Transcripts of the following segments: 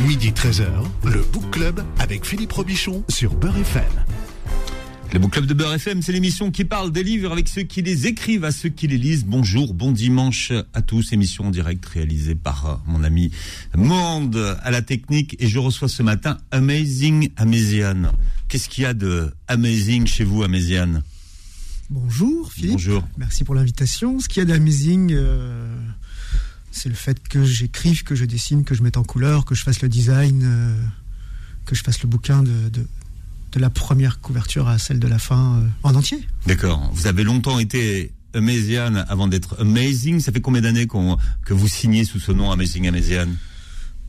Midi 13h, le Book Club avec Philippe Robichon sur Beurre FM. Le Book Club de Beurre FM, c'est l'émission qui parle des livres avec ceux qui les écrivent, à ceux qui les lisent. Bonjour, bon dimanche à tous. Émission en direct réalisée par euh, mon ami Monde à la technique. Et je reçois ce matin Amazing Améziane. Qu'est-ce qu'il y a de amazing chez vous, Améziane Bonjour Philippe. Bonjour. Merci pour l'invitation. Ce qu'il y a d'amazing, euh, c'est le fait que j'écrive, que je dessine, que je mette en couleur, que je fasse le design, euh, que je fasse le bouquin de, de, de la première couverture à celle de la fin euh, en entier. D'accord. Vous avez longtemps été Améziane avant d'être Amazing. Ça fait combien d'années que vous signez sous ce nom Amazing Améziane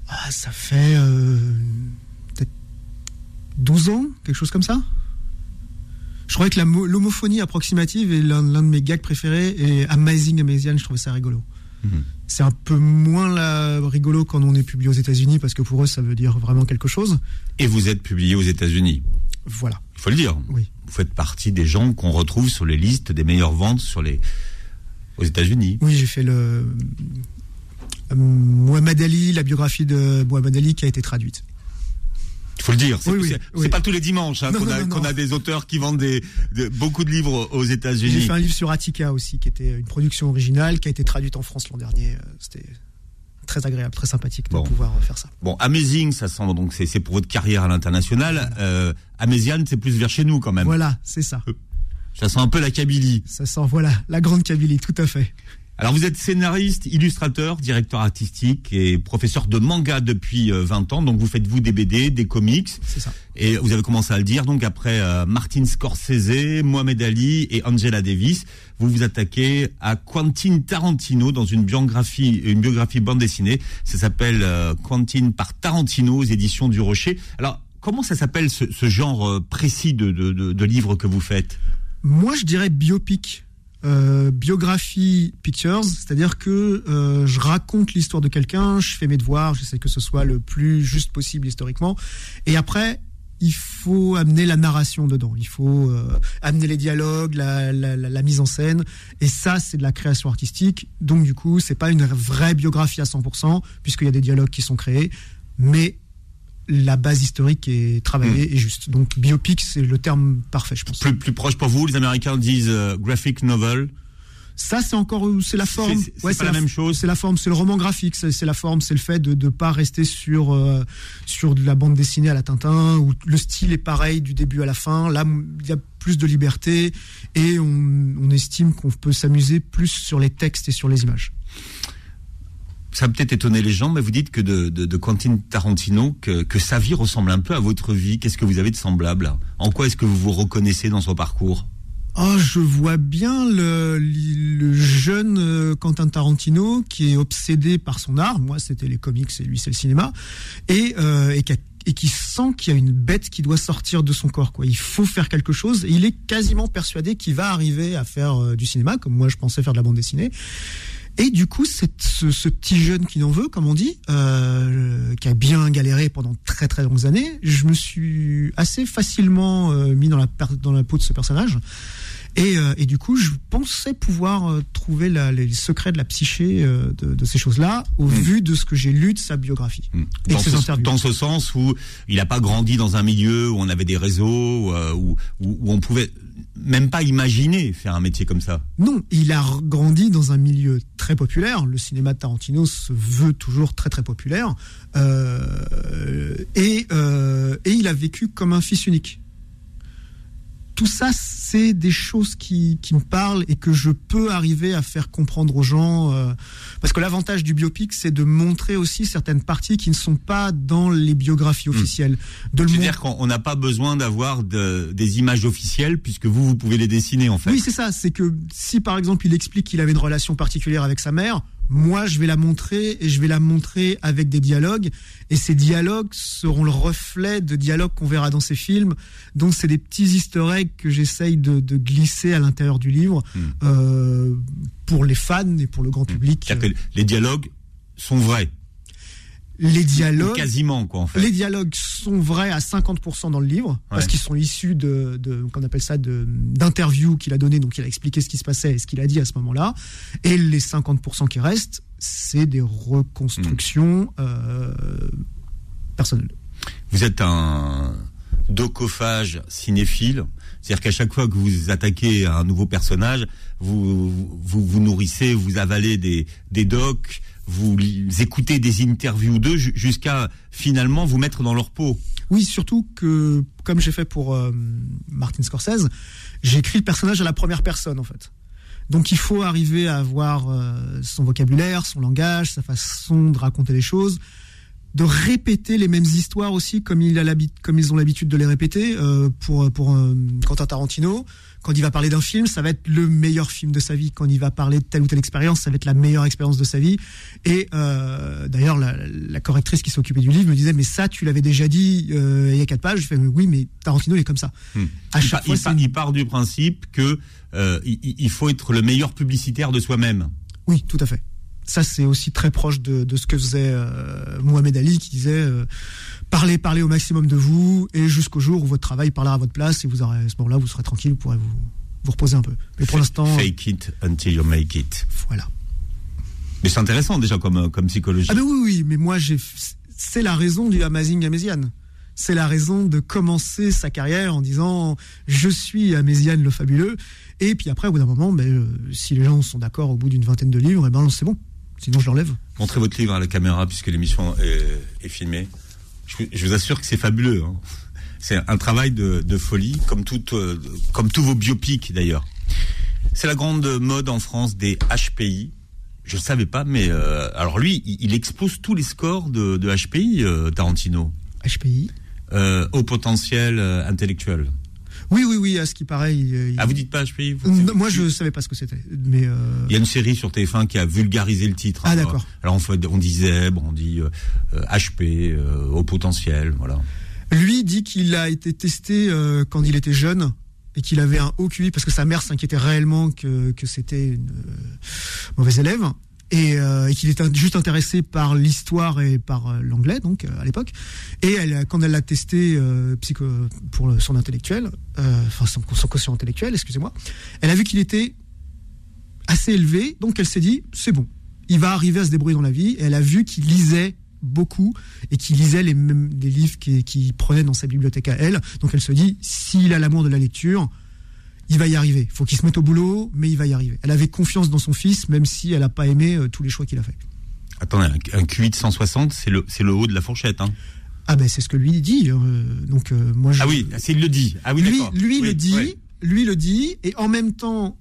Ah, ça fait euh, peut-être 12 ans, quelque chose comme ça. Je croyais que l'homophonie approximative est l'un l'un de mes gags préférés et Amazing Amazian, je trouvais ça rigolo. Mhm. C'est un peu moins la- rigolo quand on est publié aux États-Unis parce que pour eux ça veut dire vraiment quelque chose. Et vous êtes publié aux États-Unis. Voilà. Il faut le dire. Oui. Vous faites partie des gens qu'on retrouve sur les listes des meilleures ventes sur les aux États-Unis. Oui, j'ai fait le euh, Mohamed Ali, la biographie de Mohamed Ali qui a été traduite. Il faut le dire. C'est Oui, pas tous les dimanches hein, qu'on a, des auteurs qui vendent des, de- beaucoup de livres aux J'ai États-Unis. fait un livre sur Attica aussi qui était une production originale qui a été traduite en France l'an dernier. Euh, C'était très agréable, très sympathique de Bon. pouvoir euh, faire ça. Bon, Amazing, ça sent donc c'est pour votre carrière à l'international. Euh, c'est plus vers chez nous quand même. Voilà, c'est ça. Ça sent un peu la Kabylie. Ça sent, voilà, la grande Kabylie, tout à fait. Alors vous êtes scénariste, illustrateur, directeur artistique et professeur de manga depuis euh, 20 ans. Donc vous faites vous des BD, des comics. C'est ça. Et vous avez commencé à le dire, donc après euh, Martin Scorsese, Mohamed Ali et Angela Davis, vous vous attaquez à Quentin Tarantino dans une biographie, une biographie bande dessinée. Ça s'appelle euh, Quentin par Tarantino aux éditions du Rocher. Alors, comment ça s'appelle ce, ce genre euh, précis de, de, de, de livre que vous faites? Moi, je dirais biopic. Euh, biographie pictures, c'est-à-dire que euh, je raconte l'histoire de quelqu'un, je fais mes devoirs, j'essaie que ce soit le plus juste possible historiquement, et après il faut amener la narration dedans, il faut euh, amener les dialogues, la, la, mise en scène, et ça c'est de la création artistique. Donc du coup, c'est pas une vraie biographie à 100% puisqu'il y a des dialogues qui sont créés, mais la base historique est travaillée et juste. Donc biopic, c'est le terme parfait, je pense. plus, plus proche pour vous, les Américains disent euh, graphic novel. Ça, c'est encore, c'est la forme. C'est- la même chose. C'est la forme, c'est le roman graphique, c'est c'est la forme, c'est le fait de ne pas rester sur euh, sur de la bande dessinée à la Tintin où le style est pareil du début à la fin. Là, il y a plus de liberté et on, on estime qu'on peut s'amuser plus sur les textes et sur les images. Ça peut-être étonné les gens, mais vous dites que de, Quentin Tarantino, que, sa vie ressemble un peu à votre vie. Qu'est-ce que vous avez de semblable? En quoi est-ce que vous vous reconnaissez dans son parcours? Oh, je vois bien le, jeune euh, Quentin Tarantino qui est obsédé par son art. Moi, c'était les comics et lui, c'est le cinéma. Et, euh, et qui sent qu'il y a une bête qui doit sortir de son corps. Quoi. Il faut faire quelque chose. Et il est quasiment persuadé qu'il va arriver à faire euh, du cinéma, comme moi, je pensais faire de la bande dessinée. Et du coup, ce, petit jeune qui n'en veut, comme on dit, euh, qui a bien galéré pendant très très longues années, je me suis assez facilement euh, mis dans la peau de ce personnage. Et, euh, et du coup, je pensais pouvoir euh, trouver la- les secrets de la psyché euh, de, de ces choses-là au vu de ce que j'ai lu de sa biographie. Et Hmm. dans de ses ce, interviews. dans ce sens où il n'a pas grandi dans un milieu où on avait des réseaux, où, où, où on pouvait même pas imaginer faire un métier comme ça. Non, il a grandi dans un milieu très populaire. Le cinéma de Tarantino se veut toujours très très populaire. Euh, et, euh, et il a vécu comme un fils unique. Tout ça, c'est des choses qui, qui me parlent et que je peux arriver à faire comprendre aux gens. euh, parce que l'avantage du biopic, c'est de montrer aussi certaines parties qui ne sont pas dans les biographies officielles. De le C'est-à-dire qu'on on n'a pas besoin d'avoir de- des images officielles puisque vous, vous pouvez les dessiner en fait. Oui, c'est ça. C'est que si par exemple il explique qu'il avait une relation particulière avec sa mère, moi je vais la montrer et je vais la montrer avec des dialogues. Et ces dialogues seront le reflet de dialogues qu'on verra dans ces films. Donc c'est des petits easter eggs que j'essaye de, de glisser à l'intérieur du livre Hmm. euh, pour les fans et pour le grand public. C'est-à-dire que les dialogues sont vrais, Les dialogues. quasiment quoi en fait. Les dialogues sont vrais à 50% dans le livre parce qu'ils sont issus de, de qu'on appelle ça d'interviews qu'il a donné donc il a expliqué ce qui se passait et ce qu'il a dit à ce moment-là et les 50% qui restent c'est des reconstructions euh, personnel. Vous êtes un docophage cinéphile, c'est-à-dire qu'à chaque fois que vous attaquez à un nouveau personnage, vous vous, vous nourrissez, vous avalez des, des docs, vous écoutez des interviews d'eux jusqu'à finalement vous mettre dans leur peau. Oui, surtout que, comme j'ai fait pour euh, Martin Scorsese, j'ai écrit le personnage à la première personne, en fait. Donc il faut arriver à avoir euh, son vocabulaire, son langage, sa façon de raconter les choses, de répéter les mêmes histoires aussi, comme, il a comme ils ont l'habitude de les répéter. Euh, pour pour Quentin Tarantino, quand il va parler d'un film, ça va être le meilleur film de sa vie. Quand il va parler de telle ou telle expérience, ça va être la meilleure expérience de sa vie. Et euh, d'ailleurs, la, correctrice qui s'occupait du livre me disait, mais ça, tu l'avais déjà dit euh, il y a quatre pages. Je fais, oui, mais Tarantino il est comme ça. Hmm. À chaque il, fois, il, part du principe que euh, il, faut être le meilleur publicitaire de soi-même. Oui, tout à fait. Ça, c'est aussi très proche de, ce que faisait Mohamed Ali, qui disait parlez, parlez au maximum de vous, et jusqu'au jour où votre travail parlera à votre place, et vous aurez, à ce moment-là, vous serez tranquille, vous pourrez vous, vous reposer un peu. Mais pour l'instant. Fake it until you make it. Voilà. Mais c'est intéressant déjà comme, comme psychologie. Ah, ben oui, oui, mais moi, j'ai, c'est la raison du Amazing Amazian. C'est la raison de commencer sa carrière en disant je suis Améziane le fabuleux. Et puis après, au bout d'un moment, ben, euh, si les gens sont d'accord au bout d'une vingtaine de livres, et eh ben c'est bon. Sinon, je l'enlève. Montrez votre livre à la caméra puisque l'émission est, est filmée je, vous assure que c'est fabuleux. Hein. C'est un travail de, folie, comme, euh, comme tous vos biopics d'ailleurs. C'est la grande mode en France des HPI. Je ne savais pas, mais euh, alors lui, il, expose tous les scores de, HPI, euh, Tarantino. HPI Au potentiel intellectuel. Oui, oui, oui, à ce qui paraît. Ah, vous dites pas HPI Moi, je savais pas ce que c'était. Mais il y a une série sur TF1 qui a vulgarisé le titre. Ah, d'accord. Alors, on, on disait, bon, on dit HP, au potentiel, voilà. Lui dit qu'il a été testé quand il était jeune et qu'il avait un haut QI parce que sa mère s'inquiétait réellement que, que c'était une mauvaise élève euh, et, qu'il était juste intéressé par l'histoire et par euh, l'anglais donc euh, à l'époque. Et elle, quand elle l'a testé pour son intellectuel enfin son, quotient intellectuel excusez-moi elle a vu qu'il était assez élevé donc elle s'est dit c'est bon. Il va arriver à se débrouiller dans la vie. Et elle a vu qu'il lisait beaucoup et qu'il lisait les mêmes livres qu'il qui prenait dans sa bibliothèque à elle. Donc elle se dit s'il a l'amour de la lecture il va y arriver. Il faut qu'il se mette au boulot, mais il va y arriver. Elle avait confiance dans son fils, même si elle n'a pas aimé euh, tous les choix qu'il a fait. Attendez, un, QI de 160, c'est le, c'est le haut de la fourchette. Hein. Ah ben c'est ce que lui dit. Euh, donc euh, moi Ah oui, c'est il le dit. Ah oui, lui, lui le dit, lui le dit, et en même temps,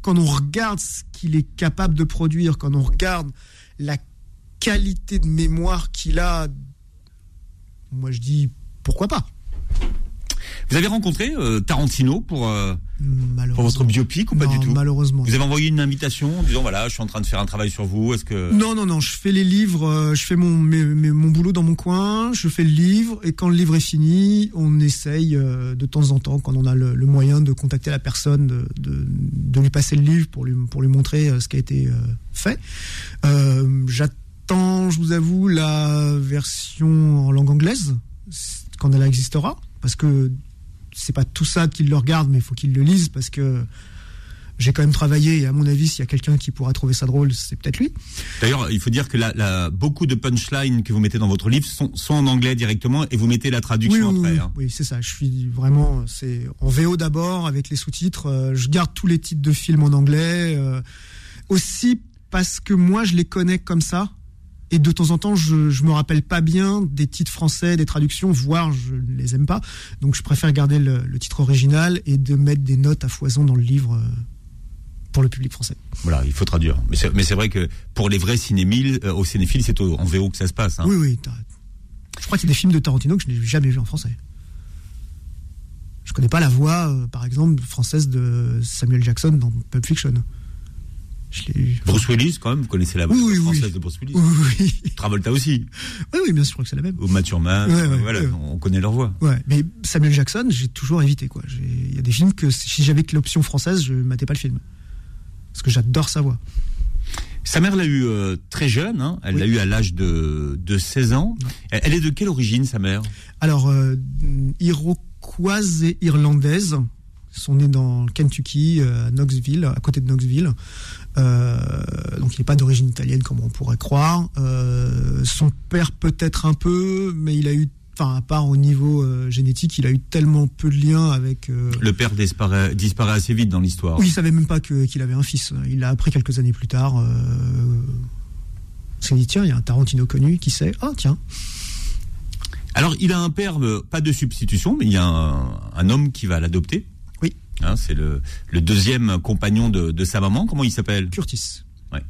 quand on regarde ce qu'il est capable de produire, quand on regarde la qualité de mémoire qu'il a, moi je dis pourquoi pas. Vous avez rencontré euh, Tarantino pour, pour votre biopic ou pas du tout Malheureusement. Vous avez envoyé une invitation en disant voilà, je suis en train de faire un travail sur vous. Est-ce que Non, non, non. Je fais les livres, euh, je fais mon mon boulot dans mon coin, je fais le livre et quand le livre est fini, on essaye de temps en temps, quand on a le, moyen, de contacter la personne, de, de, lui passer le livre pour lui pour lui montrer ce qui a été fait. J'attends, je vous avoue, la version en langue anglaise quand elle existera, parce que c'est pas tout ça qu'il le regarde, mais il faut qu'il le lise parce que j'ai quand même travaillé et à mon avis, s'il y a quelqu'un qui pourra trouver ça drôle, c'est peut-être lui. D'ailleurs, il faut dire que la, beaucoup de punchlines que vous mettez dans votre livre sont, en anglais directement et vous mettez la traduction après. Oui, hein. oui c'est ça. Je suis vraiment, c'est en VO d'abord avec les sous-titres. Euh, je garde tous les titres de films en anglais. Euh, aussi parce que moi, je les connais comme ça. Et de temps en temps, je, je me rappelle pas bien des titres français, des traductions, voire je ne les aime pas. Donc je préfère garder le, titre original et de mettre des notes à foison dans le livre euh, pour le public français. Voilà, il faut traduire. Mais c'est vrai que pour les vrais cinémiles, euh, au cinéphiles, c'est en VO que ça se passe. Hein. Oui, oui. Je crois qu'il y a des films de Tarantino que je n'ai jamais vus en français. Je connais pas la voix, euh, par exemple, française de Samuel Jackson dans Pulp Fiction. Bruce Willis, quand même, vous connaissez la voix française de Bruce Willis. Oui, Travolta aussi. Oui, oui, bien sûr, je que c'est la même. Ou Mathieu voilà, on connaît leur voix. Ouais, mais Samuel Jackson, j'ai toujours évité, quoi. Il y a des films que si j'avais que l'option française, je ne matais pas le film. Parce que j'adore sa voix. Sa mère l'a eu euh, très jeune, hein. elle l'a eu à l'âge de, de 16 ans. Elle est de quelle origine, sa mère? Alors, euh, iroquoise et irlandaise sont nés dans le Kentucky, à Knoxville, à côté de Knoxville. donc il n'est pas d'origine italienne comme on pourrait croire. son père peut-être un peu, mais il a eu enfin à part au niveau euh, génétique, il a eu tellement peu de liens avec. Euh, le père disparaît, disparaît assez vite dans l'histoire. Oui, il savait même pas qu'il avait un fils. Il l'a appris quelques années plus tard. Euh, s'est dit tiens, il y a un Tarantino connu, qui sait? Ah tiens. Alors il a un père, pas de substitution, mais il y a un, homme qui va l'adopter. Hein, c'est le, deuxième compagnon de, sa maman. Comment il s'appelle? Curtis. Ouais.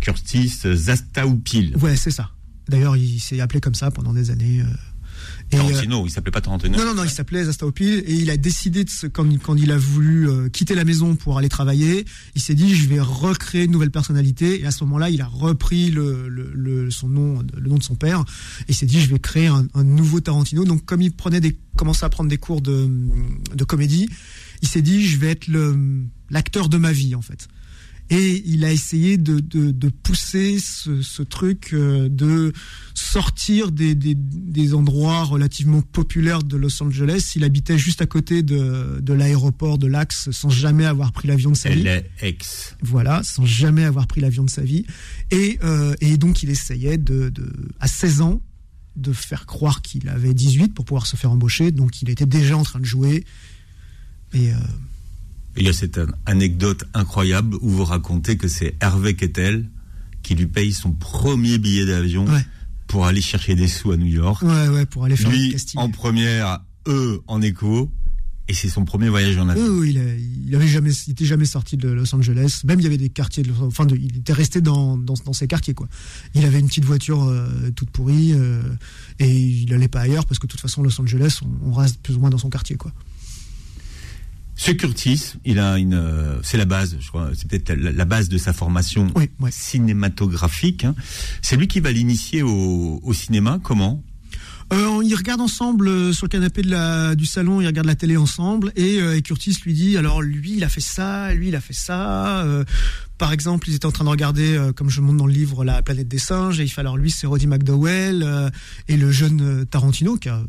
Curtis Zastaoupil. Ouais, c'est ça. D'ailleurs, il s'est appelé comme ça pendant des années. Euh, Tarantino, euh, il s'appelait pas Tarantino. Non, non, non, il s'appelait Zastaopil et il a décidé de quand, quand il a voulu euh, quitter la maison pour aller travailler, il s'est dit je vais recréer une nouvelle personnalité et à ce moment-là, il a repris le, le, son nom, le nom de son père et il s'est dit je vais créer un, nouveau Tarantino. Donc comme il prenait des, commençait à prendre des cours de, de comédie, il s'est dit je vais être l'acteur de ma vie en fait et il a essayé de, de, de pousser ce, ce, truc euh, de sortir des, des, des, endroits relativement populaires de Los Angeles. Il habitait juste à côté de, de l'aéroport de l'Axe sans jamais avoir pris l'avion de sa vie. ex. Voilà, sans jamais avoir pris l'avion de sa vie. Et, euh, et donc il essayait de, de, à 16 ans de faire croire qu'il avait 18 pour pouvoir se faire embaucher. Donc il était déjà en train de jouer. Et... Euh, il y a cette anecdote incroyable où vous racontez que c'est Hervé Kettel qui lui paye son premier billet d'avion pour aller chercher des sous à New York. Ouais, ouais, pour aller faire lui, en première, eux en écho. Et c'est son premier voyage en avion. Oui, il, il avait jamais, il était jamais sorti de Los Angeles. Même il y avait des quartiers, de, enfin, de, il était resté dans, dans, dans, ces quartiers quoi. Il avait une petite voiture euh, toute pourrie euh, et il n'allait pas ailleurs parce que de toute façon Los Angeles, on, on reste plus ou moins dans son quartier quoi. Ce Curtis, il a une, euh, c'est la base, je crois, c'est peut-être la, base de sa formation cinématographique. Hein. C'est lui qui va l'initier au, cinéma. Comment? Euh, on y regarde ensemble euh, sur le canapé de la, du salon, il regarde la télé ensemble et, Curtis lui dit alors lui il a fait ça, lui il a fait ça. par exemple, ils étaient en train de regarder, comme je montre dans le livre, La planète des singes et il fait alors lui c'est Roddy McDowell et le jeune Tarantino qui a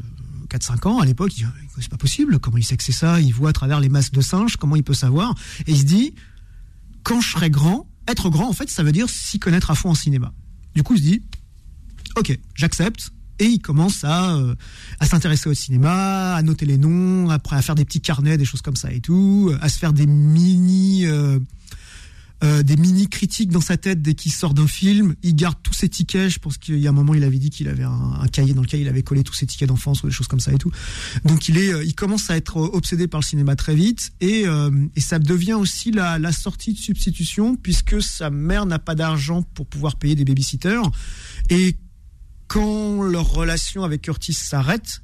4-5 ans à l'époque, dit c'est pas possible, comment il sait que c'est ça? Il voit à travers les masques de singes, comment il peut savoir? Et il se dit quand je serai grand, être grand en fait, ça veut dire s'y connaître à fond en cinéma. Du coup, il se dit ok, j'accepte. Et il commence à, euh, à s'intéresser au cinéma, à noter les noms, après à faire des petits carnets, des choses comme ça et tout, à se faire des mini euh, euh, des mini critiques dans sa tête dès qu'il sort d'un film. Il garde tous ses tickets. Je pense qu'il y a un moment, il avait dit qu'il avait un, cahier dans lequel il avait collé tous ses tickets d'enfance ou des choses comme ça et tout. Donc il est, euh, il commence à être obsédé par le cinéma très vite et, euh, et ça devient aussi la, la sortie de substitution puisque sa mère n'a pas d'argent pour pouvoir payer des babysitters et quand leur relation avec Curtis s'arrête,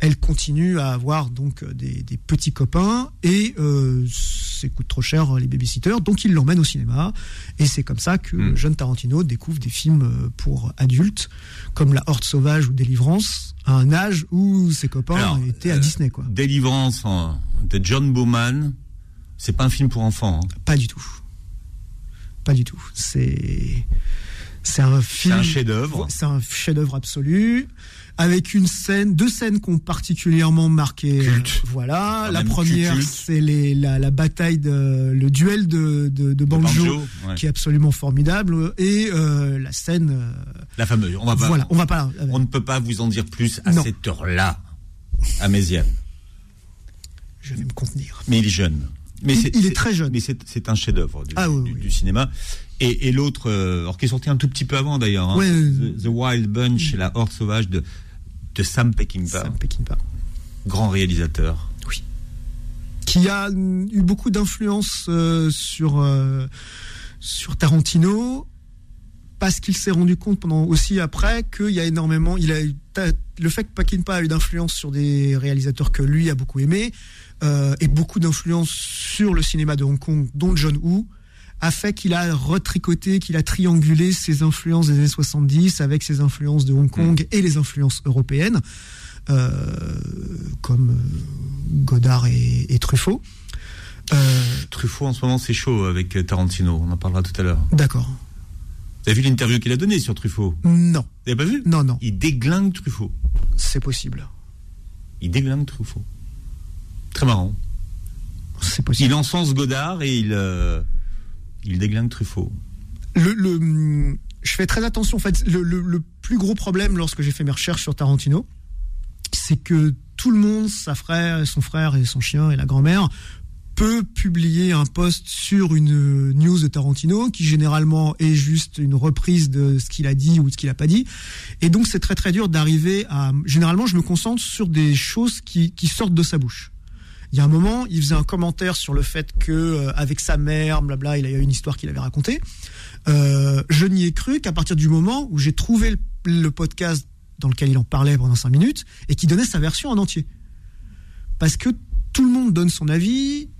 elle continue à avoir donc euh, des, petits copains et euh, ça coûte trop cher les babysitters, donc il l'emmène au cinéma et c'est comme ça que mm. jeune Tarantino découvre des films euh, pour adultes comme La Horde sauvage ou Délivrance à un âge où ses copains étaient à Disney quoi. Délivrance de John Bowman, c'est pas un film pour enfants. Hein. Pas du tout. Pas du tout. C'est c'est un film. C'est un chef-d'œuvre. C'est un chef-d'œuvre absolu avec une scène, deux scènes qui ont particulièrement marqué. Euh, voilà, la première c'est la, la, bataille de le duel de, de, de Banjo, qui est absolument formidable et euh, la scène. Euh, la fameuse. On va pas. Voilà, on va pas. On ne peut pas vous en dire plus à cette heure-là, à. Je vais me contenir. Mais il est jeune. Mais il, est, très jeune. Mais c'est un chef-d'œuvre du, ah du, cinéma. Et, et l'autre, alors qui est sorti un tout petit peu avant d'ailleurs, hein, The, Wild Bunch, la Horde sauvage de de Sam Peckinpah. Sam Peckinpah. Grand réalisateur. Oui. Qui a eu beaucoup d'influence euh, sur, euh, sur Tarantino parce qu'il s'est rendu compte pendant aussi après qu'il y a énormément il a le fait que Peckinpah a eu d'influence sur des réalisateurs que lui a beaucoup aimé euh, et beaucoup d'influence sur le cinéma de Hong Kong dont John Woo a fait qu'il a retricoté, qu'il a triangulé ses influences des années 70 avec ses influences de Hong Kong mm. et les influences européennes, euh, comme euh, Godard et, Truffaut. Euh, Truffaut en ce moment c'est chaud avec Tarantino, on en parlera tout à l'heure. D'accord. Avez vu l'interview qu'il a donnée sur Truffaut? Non. N'avez pas vu? Non, non. Il déglingue Truffaut. C'est possible. Il déglingue Truffaut. Très marrant. C'est possible. Il encense Godard et il, euh, il déglingue Truffaut. Le, le- je fais très attention. En fait, le, le- le plus gros problème lorsque j'ai fait mes recherches sur Tarantino, c'est que tout le monde, sa frère, son frère et son chien et la grand-mère, peut publier un post sur une news de Tarantino qui généralement est juste une reprise de ce qu'il a dit ou de ce qu'il a pas dit. Et donc c'est très très dur d'arriver à. Généralement, je me concentre sur des choses qui, qui sortent de sa bouche. Il y a un moment, il faisait un commentaire sur le fait que euh, avec sa mère, blabla, il a eu une histoire qu'il avait racontée. Euh, je n'y ai cru qu'à partir du moment où j'ai trouvé le, podcast dans lequel il en parlait pendant cinq minutes et qui donnait sa version en entier. Parce que tout le monde donne son avis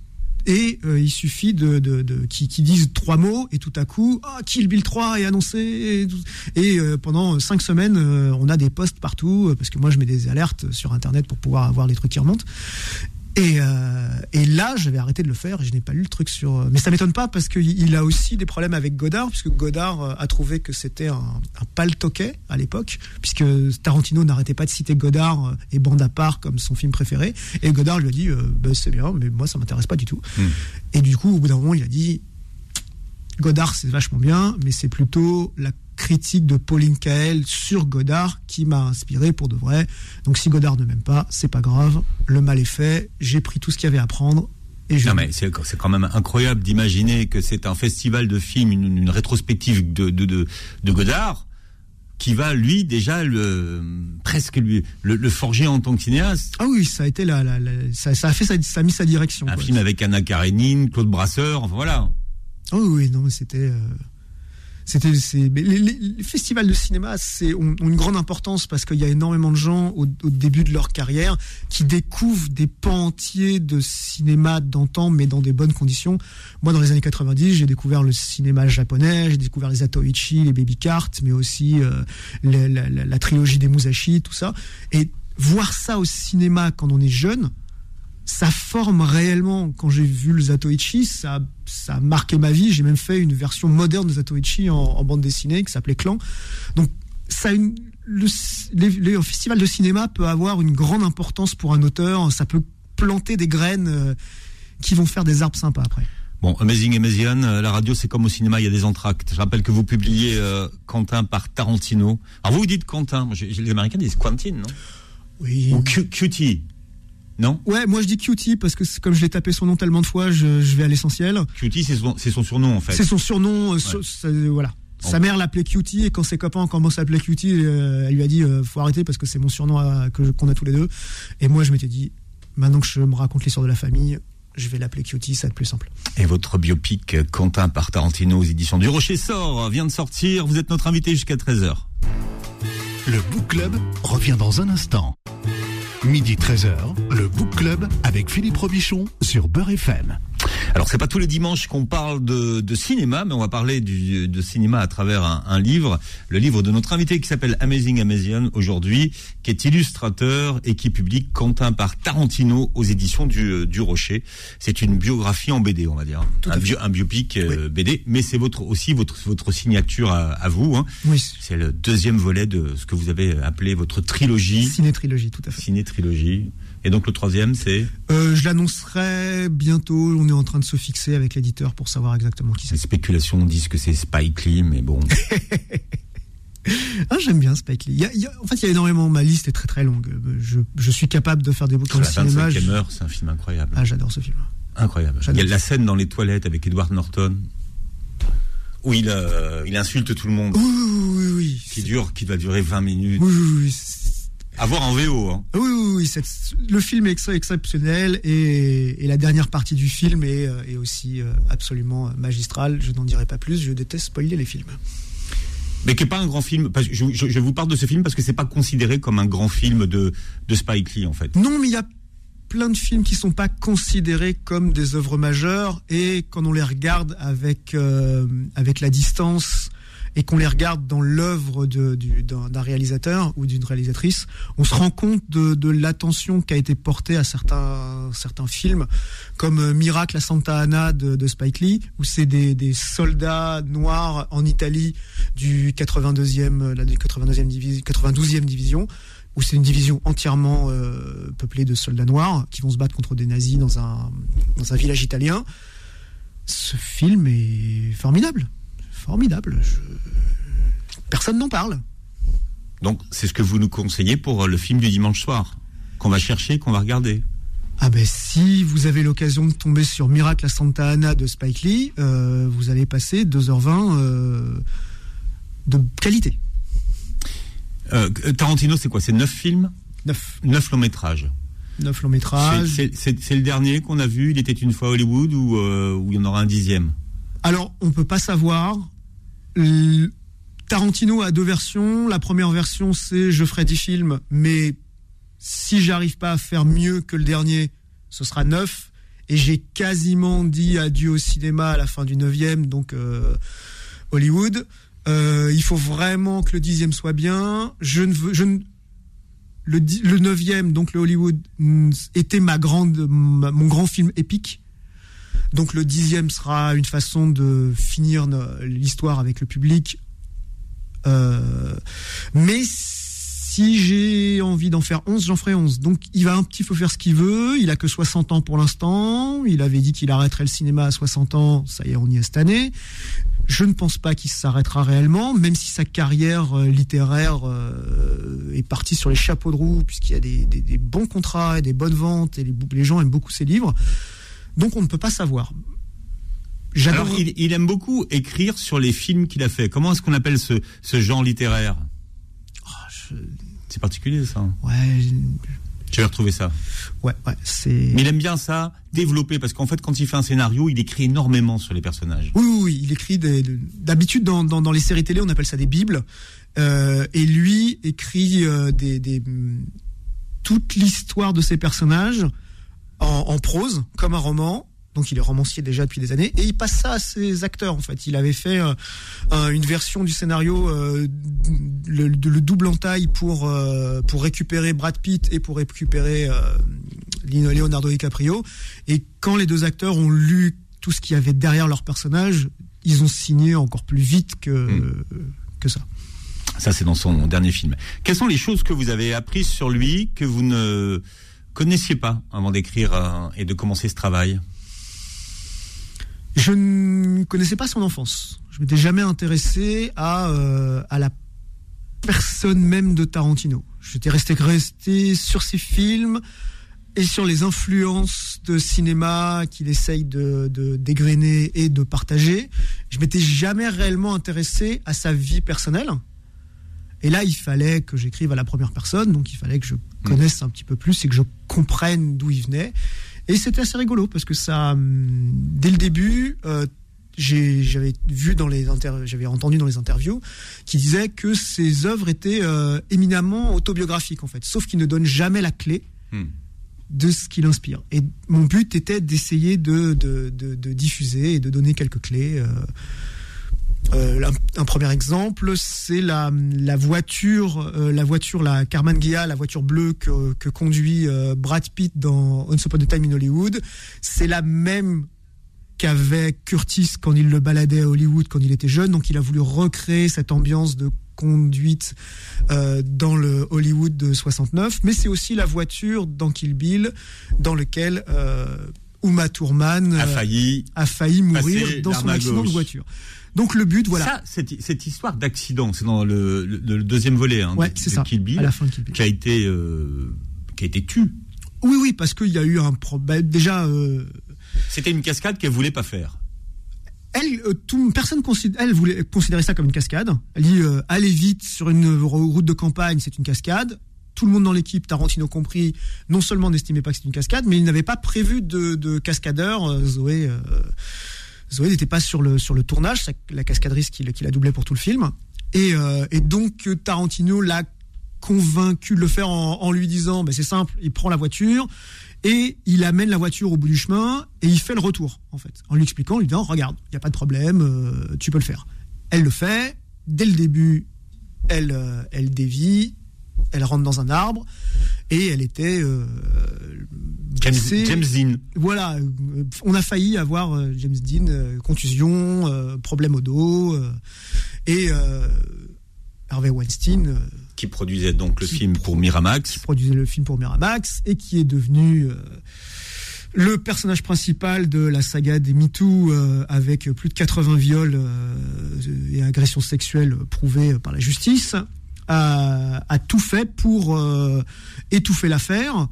et euh, il suffit de, de, de qu'ils disent trois mots et tout à coup, ah, Kill Bill 3 est annoncé et, pendant cinq semaines, on a des posts partout parce que moi je mets des alertes sur internet pour pouvoir avoir les trucs qui remontent. Et, euh, et là, j'avais arrêté de le faire et je n'ai pas lu le truc sur. euh, Mais ça m'étonne pas parce qu'il il a aussi des problèmes avec Godard, puisque Godard euh, a trouvé que c'était un, un paltoquet à l'époque, puisque Tarantino n'arrêtait pas de citer Godard et Bande à part comme son film préféré. Et Godard lui a dit euh, Ben, c'est bien, mais moi ça m'intéresse pas du tout. Hmm. Et du coup, au bout d'un moment, il a dit Godard, c'est vachement bien, mais c'est plutôt la critique de Pauline Kael sur Godard qui m'a inspiré pour de vrai. Donc si Godard ne m'aime pas, c'est pas grave, le mal est fait, j'ai pris tout ce qu'il y avait à prendre et je Non mais c'est quand même incroyable d'imaginer que c'est un festival de films, une, une rétrospective de, de, de, de Godard qui va lui déjà le presque lui le, le forger en tant que cinéaste. Ah oui, ça a été la, la- la- ça, ça a fait ça a mis sa direction. Un quoi. film avec Anna Karenine, Claude Brasseur, enfin voilà. Ah oui, oui, non, mais c'était. euh, C'était, les, festivals de cinéma c'est, ont, une grande importance parce qu'il y a énormément de gens au, début de leur carrière qui découvrent des pans entiers de cinéma d'antan, mais dans des bonnes conditions. Moi, dans les années 90, j'ai découvert le cinéma japonais, j'ai découvert les Atoichi, les Baby Cart, mais aussi euh, la- la trilogie des Musashi, tout ça. Et voir ça au cinéma quand on est jeune, ça forme réellement. Quand j'ai vu le Zatoichi, ça, ça a marqué ma vie. J'ai même fait une version moderne de Zatoichi en, en bande dessinée qui s'appelait Clan. Donc, ça a une, le, les, les festivals de cinéma peut avoir une grande importance pour un auteur. Ça peut planter des graines euh, qui vont faire des arbres sympas après. Bon, Amazing Amazian, euh, la radio c'est comme au cinéma, il y a des entractes. Je rappelle que vous publiez euh, Quentin par Tarantino. Alors vous vous dites Quentin, Moi, les Américains disent Quentin, non? Oui. Ou Q- Cutie, non Ouais, moi je dis Cutie parce que comme je l'ai tapé son nom tellement de fois, je, je vais à l'essentiel. Cutie c'est son, c'est son surnom en fait. C'est son surnom. euh, sur- ça- voilà. Sa mère l'appelait Cutie et quand ses copains commencent à l'appeler Cutie, euh, elle lui a dit euh, faut arrêter parce que c'est mon surnom à- que qu'on a tous les deux. Et moi je m'étais dit maintenant que je me raconte l'histoire de la famille, je vais l'appeler Cutie, ça va être plus simple. Et votre biopic euh, Quentin par Tarantino aux éditions du Rocher sort, vient de sortir. Vous êtes notre invité jusqu'à 13h. Le Book Club revient dans un instant. Midi 13h, le Book Club avec Philippe Robichon sur Beurre FM. Alors c'est pas tous les dimanches qu'on parle de, de cinéma, mais on va parler du, de cinéma à travers un, un livre, le livre de notre invité qui s'appelle Amazing Amazian aujourd'hui, qui est illustrateur et qui publie Quentin par Tarantino aux éditions du, du Rocher. C'est une biographie en BD, on va dire, Tout un, bio- un biopic euh, BD, mais c'est votre aussi votre votre signature à, à vous. Hein. Oui, C'est le deuxième volet de ce que vous avez appelé votre trilogie, ciné-trilogie, tout à fait. ciné-trilogie. Et donc le troisième, c'est Euh, je l'annoncerai bientôt. On est en train de se fixer avec l'éditeur pour savoir exactement qui les c'est. spéculations disent que c'est Spike Lee, mais bon. Ah, j'aime bien Spike Lee. Il y a- il y a- en fait, il y a énormément. Ma liste est très très longue. Je, je suis capable de faire des bouquins de cinéma. 25e Je- c'est un film incroyable. Ah, j'adore ce film. Incroyable. Il y a la scène dans les toilettes avec Edward Norton où il, euh, il insulte tout le monde. Oui, oui, oui, oui. Qui dure, qui doit durer 20 minutes. Oui, oui, oui. C'est- À voir en VO. Hein. Oui, oui, oui, le film est ex- exceptionnel et, et la dernière partie du film est, euh, est aussi euh, absolument magistrale. Je n'en dirai pas plus, je déteste spoiler les films. Mais qui n'est pas un grand film. Parce que je, je- je vous parle de ce film parce que c'est pas considéré comme un grand film de, de Spike Lee en fait. Non, mais il y a plein de films qui sont pas considérés comme des œuvres majeures et quand on les regarde avec, euh, avec la distance et qu'on les regarde dans l'œuvre d'un réalisateur ou d'une réalisatrice, on se rend compte de, l'attention qui a été portée à certains, films, comme euh, Miracle à Santa Ana de, Spike Lee, où c'est des, soldats noirs en Italie du 82e, la 82e division, 92e division, où c'est une division entièrement euh, peuplée de soldats noirs qui vont se battre contre des nazis dans un village italien. Ce film est formidable formidable. Personne n'en parle. Donc, c'est ce que vous nous conseillez pour euh, le film du dimanche soir, qu'on va chercher, qu'on va regarder. Ah ben si vous avez l'occasion de tomber sur Miracle à Santa Ana de Spike Lee, euh, vous allez passer 2h20 euh, de qualité. Tarantino, c'est quoi? C'est 9 films? 9. 9 longs métrages. 9 longs métrages. C'est le dernier qu'on a vu, il était une fois Hollywood, ou, ou il y en aura un dixième? Alors, on peut pas savoir. Tarantino a deux versions. La première version, c'est je ferai 10 films, mais si j'arrive pas à faire mieux que le dernier, ce sera 9. Et j'ai quasiment dit adieu au cinéma à la fin du 9 donc euh, Hollywood. Euh, il faut vraiment que le dixième soit bien. Je ne veux, je ne, le, le neuvième, donc le Hollywood, était ma grande, mon grand film épique. Donc le dixième sera une façon de finir l'histoire avec le public. Euh, mais si j'ai envie d'en faire 11, j'en ferai 11. Donc il va un petit peu faire ce qu'il veut. Il a que 60 ans pour l'instant. Il avait dit qu'il arrêterait le cinéma à 60 ans. Ça y est, on y est cette année. Je ne pense pas qu'il s'arrêtera réellement, même si sa carrière euh, littéraire euh, est partie sur les chapeaux de roue, puisqu'il y a des, bons contrats et des bonnes ventes, et les gens aiment beaucoup ses livres. Donc on ne peut pas savoir. Alors, il, aime beaucoup écrire sur les films qu'il a fait. Comment est-ce qu'on appelle ce, genre littéraire? Oh, C'est particulier, ça. Ouais. Tu vas retrouver ça. Ouais, ouais, c'est. Mais il aime bien ça, développer, parce qu'en fait, quand il fait un scénario, il écrit énormément sur les personnages. Oui, oui, il écrit d'habitude dans, dans, les séries télé, on appelle ça des bibles, euh, et lui écrit euh, des, toute l'histoire de ses personnages en, prose, comme un roman. Donc il est romancier déjà depuis des années et il passe ça à ses acteurs en fait. Il avait fait euh, une version du scénario euh, le, le, double en taille pour euh, pour récupérer Brad Pitt et pour récupérer Leonardo DiCaprio. Et quand les deux acteurs ont lu tout ce qu'il y avait derrière leur personnage, ils ont signé encore plus vite que hmm. que ça. Ça c'est dans son dernier film. Quelles sont les choses que vous avez apprises sur lui que vous ne connaissiez pas avant d'écrire euh, et de commencer ce travail? Je ne connaissais pas son enfance. Je m'étais jamais intéressé à, euh, à la personne même de Tarantino. J'étais resté, resté sur ses films et sur les influences de cinéma qu'il essaye de, de dégrainer et de partager. Je m'étais jamais réellement intéressé à sa vie personnelle. Et là, il fallait que j'écrive à la première personne, donc il fallait que je connaisse un petit peu plus et que je comprenne d'où il venait. Et c'était assez rigolo parce que ça, hum, dès le début, euh, j'avais vu dans les j'avais entendu dans les interviews qui disait que ses œuvres étaient euh, éminemment autobiographiques en fait, sauf qu'il ne donne jamais la clé. Hmm. de ce qu'il inspire. Et mon but était d'essayer de, de, de, diffuser et de donner quelques clés. Euh, euh, un, premier exemple, c'est la, la, voiture, euh, la voiture, la Carman Ghia, la voiture bleue que, que conduit euh, Brad Pitt dans Once Upon a Time in Hollywood. C'est la même qu'avait Curtis quand il le baladait à Hollywood quand il était jeune. Donc il a voulu recréer cette ambiance de conduite dans le Hollywood de 69. Mais c'est aussi la voiture dans Kill Bill dans lequel Uma Thurman a failli, a failli mourir dans son accident de voiture. Donc le but, voilà. Ça, cette, histoire d'accident, c'est dans le, deuxième volet hein, de, Kill Bill, à la fin de Kill Bill. qui a été euh, qui a été tu. Oui, oui, parce qu'il y a eu un problème. Bah, déjà. Euh, C'était une cascade qu'elle voulait pas faire. Elle, euh, tout, personne considère, elle voulait considérer ça comme une cascade. Elle dit aller vite sur une route de campagne, c'est une cascade. Tout le monde dans l'équipe, Tarantino compris, non seulement n'estimait pas que c'était une cascade, mais il n'avait pas prévu de, de cascadeur. Zoé Zoé n'était pas sur le, sur le tournage, la cascadrice qui, l'a doublé pour tout le film. Et, euh, et donc Tarantino l'a convaincu de le faire en, lui disant ben c'est simple, il prend la voiture et il amène la voiture au bout du chemin et il fait le retour en fait en lui expliquant, en lui disant regarde, il n'y a pas de problème, euh, tu peux le faire. Elle le fait dès le début, elle, euh, elle dévie, elle rentre dans un arbre et elle était James, Dean. Voilà, on a failli avoir euh, James Dean, euh, contusion, euh, problème au dos, et Harvey Weinstein, qui produisait donc le film pour Miramax. qui produisait le film pour Miramax et qui est devenu le personnage principal de la saga des MeToo euh, avec plus de 80 viols euh, et agressions sexuelles prouvées par la justice, a, a tout fait pour euh, étouffer l'affaire.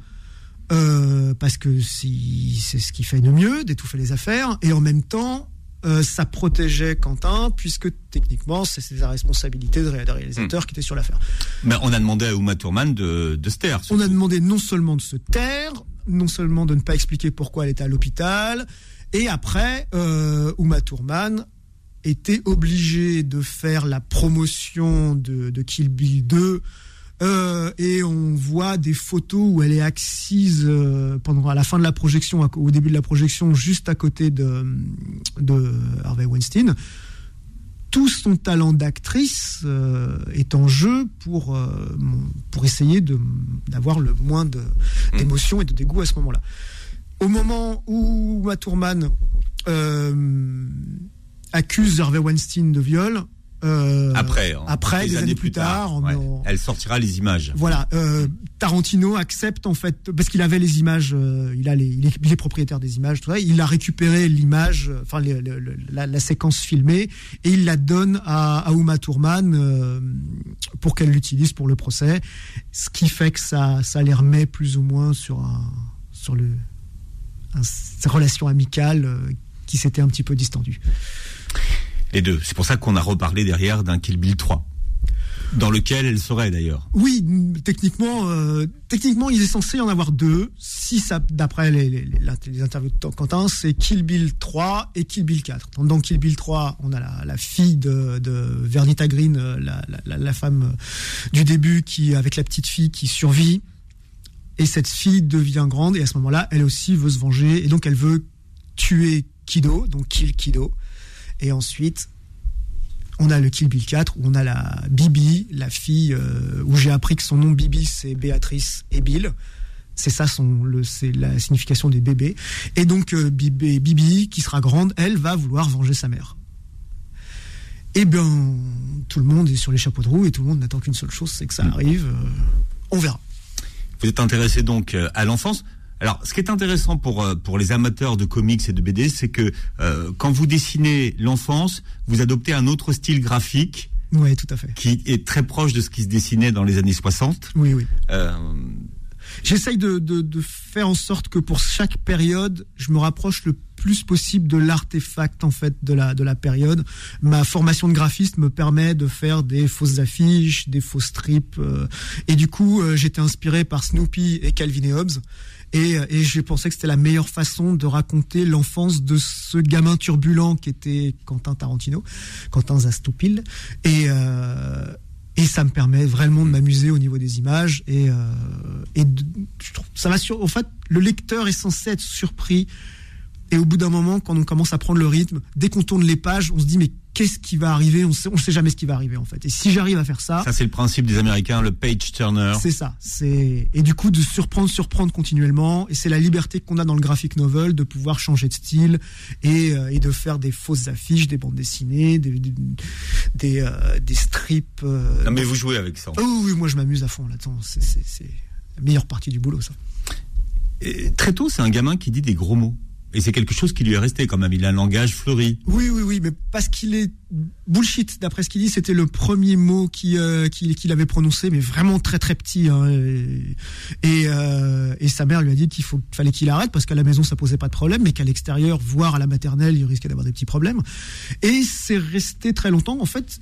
Euh, parce que si- c'est ce qui fait de mieux, d'étouffer les affaires, et en même temps, euh, ça protégeait Quentin, puisque techniquement, c'est sa responsabilité de ré- de réalisateur qui était sur l'affaire. Mais on a demandé à Uma Thurman de, de se taire. On a demandé non seulement de se taire, non seulement de ne pas expliquer pourquoi elle était à l'hôpital, et après, euh, Uma Thurman était obligée de faire la promotion de, de Kill Bill 2. Euh, et on voit des photos où elle est assise euh, pendant à la fin de la projection, au début de la projection, juste à côté de, de Harvey Weinstein. Tout son talent d'actrice euh, est en jeu pour, pour essayer d'avoir le moins de- d'émotion et de dégoût à ce moment-là. Au moment où euh, accuse Harvey Weinstein de viol, euh, Après, hein, après, des années plus tard, en- ouais. en- elle sortira les images. voilà, euh, Tarantino accepte en fait parce qu'il avait les images, euh, il a les, il est, il est propriétaire des images, tout ça, il a récupéré l'image, enfin les- la, la séquence filmée et il la donne à, à Uma Thurman pour qu'elle l'utilise pour le procès, ce qui fait que ça, ça les remet plus ou moins sur un, sur le, un, amicales euh, qui s'étaient un petit peu distendues. Les deux. C'est pour ça qu'on a reparlé derrière d'un Kill Bill 3. Dans lequel elle serait d'ailleurs. Oui, techniquement, euh, techniquement, il est censé en avoir deux. Si ça, d'après les, interviews de Quentin, c'est Kill Bill 3 et Kill Bill 4. Dans- Kill Bill 3, on a la, la fille de, Vernita Green, euh, la- la femme euh, du début, qui avec la petite fille qui survit. Et cette fille devient grande et à ce moment-là, elle aussi veut se venger et donc elle veut tuer Kido, donc kill Kido. Et ensuite, on a le Kill Bill 4 où on a la Bibi, la fille euh, où j'ai appris que son nom Bibi c'est Béatrice et Bill. C'est ça son c'est la signification des bébés. Et donc euh, Bibi, Bibi qui sera grande, elle va vouloir venger sa mère. Eh bien, tout le monde est sur les chapeaux de roue et tout le monde n'attend qu'une seule chose, c'est que ça arrive. euh, on verra. Vous êtes intéressé donc à l'enfance. Alors, ce qui est intéressant pour euh, pour les amateurs de comics et de BD, c'est que euh, quand vous dessinez l'enfance, vous adoptez un autre style graphique Oui, tout à fait. qui est très proche de ce qui se dessinait dans les années 60. Oui, oui. Euh, J'essaye de, de, de faire en sorte que pour chaque période, je me rapproche le plus possible de l'artefact en fait de la de la période. Ma formation de graphiste me permet de faire des fausses affiches, des faux strips, euh, et du coup euh, j'étais inspiré par Snoopy et Calvin et Hobbes. Et, et j'ai pensé que c'était la meilleure façon de raconter l'enfance de ce gamin turbulent qui était Quentin Tarantino, Quentin Zastopil. Et, euh, et ça me permet vraiment de m'amuser au niveau des images. Et, euh, ça va sur. En fait, le lecteur est censé être surpris. Et au bout d'un moment, quand on commence à prendre le rythme, dès qu'on tourne les pages, on se dit mais qu'est-ce qui va arriver? On sait, on sait jamais ce qui va arriver en fait. Et si j'arrive à faire ça, ça, c'est le principe des Américains, le page turner. c'est ça. C'est et du coup de surprendre, surprendre continuellement. Et c'est la liberté qu'on a dans le graphic novel de pouvoir changer de style et, euh, et de faire des fausses affiches, des bandes dessinées, des des, des, euh, des strips. euh, Non, mais vous jouez avec ça. Oh oui, moi je m'amuse à fond là-dedans. C'est- C'est c'est la meilleure partie du boulot ça. Et très tôt, c'est un gamin qui dit des gros mots. Et c'est quelque chose qui lui est resté quand même. Il a un langage fleuri. Oui, oui, oui, mais parce qu'il est bullshit, d'après ce qu'il dit, c'était le premier mot qu'il euh, qu'il- avait prononcé, mais vraiment très très petit. hein, et, euh, et sa mère lui a dit qu'il fallait qu'il arrête parce qu'à la maison ça posait pas de problème, mais qu'à l'extérieur, voire à la maternelle, il risquait d'avoir des petits problèmes. Et c'est resté très longtemps. En fait,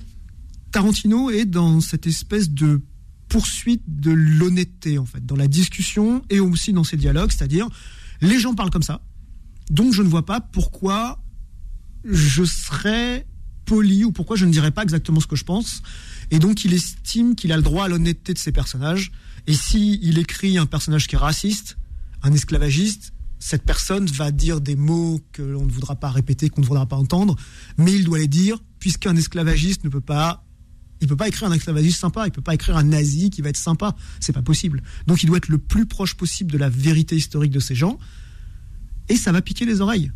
Tarantino est dans cette espèce de poursuite de l'honnêteté, en fait, dans la discussion et aussi dans ses dialogues, c'est-à-dire les gens parlent comme ça, donc je ne vois pas pourquoi je serais poli ou pourquoi je ne dirais pas exactement ce que je pense. Et donc il estime qu'il a le droit à l'honnêteté de ses personnages. Et si il écrit un personnage qui est raciste, un esclavagiste, cette personne va dire des mots que l'on ne voudra pas répéter, qu'on ne voudra pas entendre, mais il doit les dire, puisqu'un esclavagiste ne peut pas Il peut pas écrire un esclavagiste sympa, il peut pas écrire un nazi qui va être sympa, c'est pas possible. Donc il doit être le plus proche possible de la vérité historique de ces gens, et ça va piquer les oreilles.